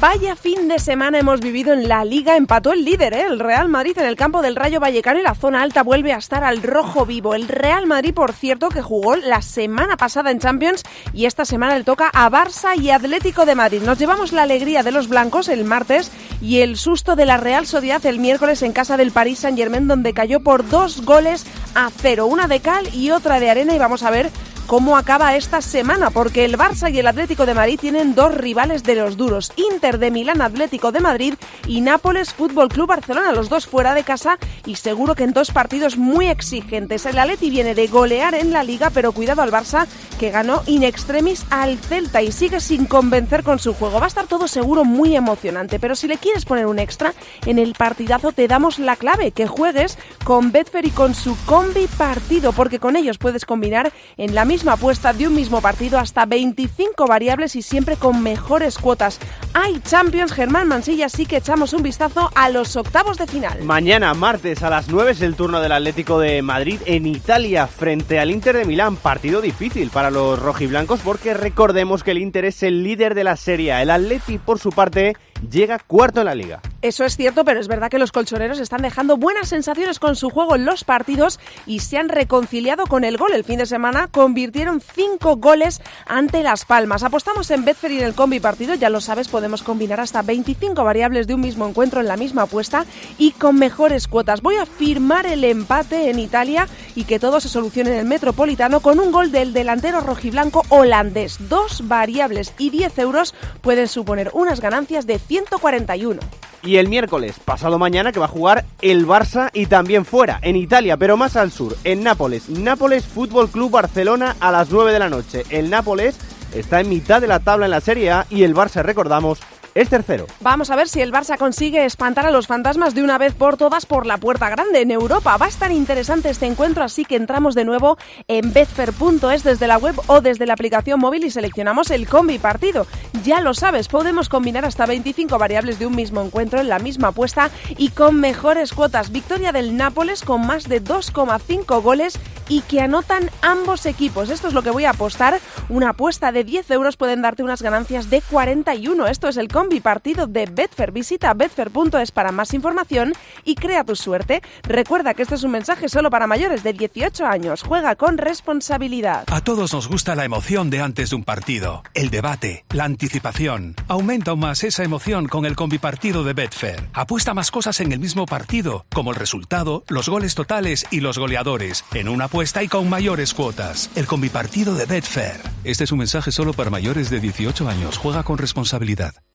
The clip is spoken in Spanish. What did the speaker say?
Vaya fin de semana hemos vivido en la Liga. Empató el líder, ¿eh? el Real Madrid en el campo del Rayo Vallecano y la zona alta vuelve a estar al rojo vivo. El Real Madrid, por cierto, que jugó la semana pasada en Champions y esta semana le toca a Barça y Atlético de Madrid. Nos llevamos la alegría de los blancos el martes y el susto de la Real Sociedad el miércoles en casa del Paris Saint-Germain donde cayó por dos goles a cero. Una de cal y otra de arena y vamos a ver cómo acaba esta semana, porque el Barça y el Atlético de Madrid tienen dos rivales de los duros, Inter de Milán Atlético de Madrid y Nápoles Fútbol Club Barcelona, los dos fuera de casa y seguro que en dos partidos muy exigentes. El Atleti viene de golear en la liga, pero cuidado al Barça que ganó in extremis al Celta y sigue sin convencer con su juego. Va a estar todo seguro muy emocionante, pero si le quieres poner un extra, en el partidazo te damos la clave, que juegues con Betfair y con su combi partido, porque con ellos puedes combinar en la misma apuesta de un mismo partido hasta 25 variables y siempre con mejores cuotas. Hay Champions, Germán Mansilla, así que echamos un vistazo a los octavos de final. Mañana, martes, a las 9 es el turno del Atlético de Madrid en Italia frente al Inter de Milán. Partido difícil para los rojiblancos porque recordemos que el Inter es el líder de la serie. El Atleti, por su parte, llega cuarto en la liga. Eso es cierto, pero es verdad que los colchoneros están dejando buenas sensaciones con su juego en los partidos y se han reconciliado con el gol. El fin de semana convirtieron cinco goles ante Las Palmas. Apostamos en Betfair y en el combi partido, ya lo sabes, podemos combinar hasta 25 variables de un mismo encuentro en la misma apuesta y con mejores cuotas. Voy a firmar el empate en Italia y que todo se solucione en el Metropolitano con un gol del delantero rojiblanco holandés. Dos variables y 10 euros pueden suponer unas ganancias de 141. Y el miércoles, pasado mañana, que va a jugar el Barça y también fuera, en Italia, pero más al sur, en Nápoles. Nápoles Fútbol Club Barcelona a las 9 de la noche. El Nápoles está en mitad de la tabla en la Serie A y el Barça, recordamos, es tercero. Vamos a ver si el Barça consigue espantar a los fantasmas de una vez por todas por la puerta grande en Europa. Va a estar interesante este encuentro, así que entramos de nuevo en betfair.es desde la web o desde la aplicación móvil y seleccionamos el combi partido. Ya lo sabes, podemos combinar hasta 25 variables de un mismo encuentro en la misma apuesta y con mejores cuotas. Victoria del Nápoles con más de 2,5 goles y que anotan ambos equipos. Esto es lo que voy a apostar. Una apuesta de 10 euros pueden darte unas ganancias de 41. Esto es el combi partido de Betfair. Visita betfair.es para más información y crea tu suerte. Recuerda que este es un mensaje solo para mayores de 18 años. Juega con responsabilidad. A todos nos gusta la emoción de antes de un partido, el debate, la anticipación. Aumenta aún más esa emoción con el combi partido de Betfair. Apuesta más cosas en el mismo partido, como el resultado, los goles totales y los goleadores, en una apuesta y con mayores cuotas. El combi partido de Betfair. Este es un mensaje solo para mayores de 18 años. Juega con responsabilidad.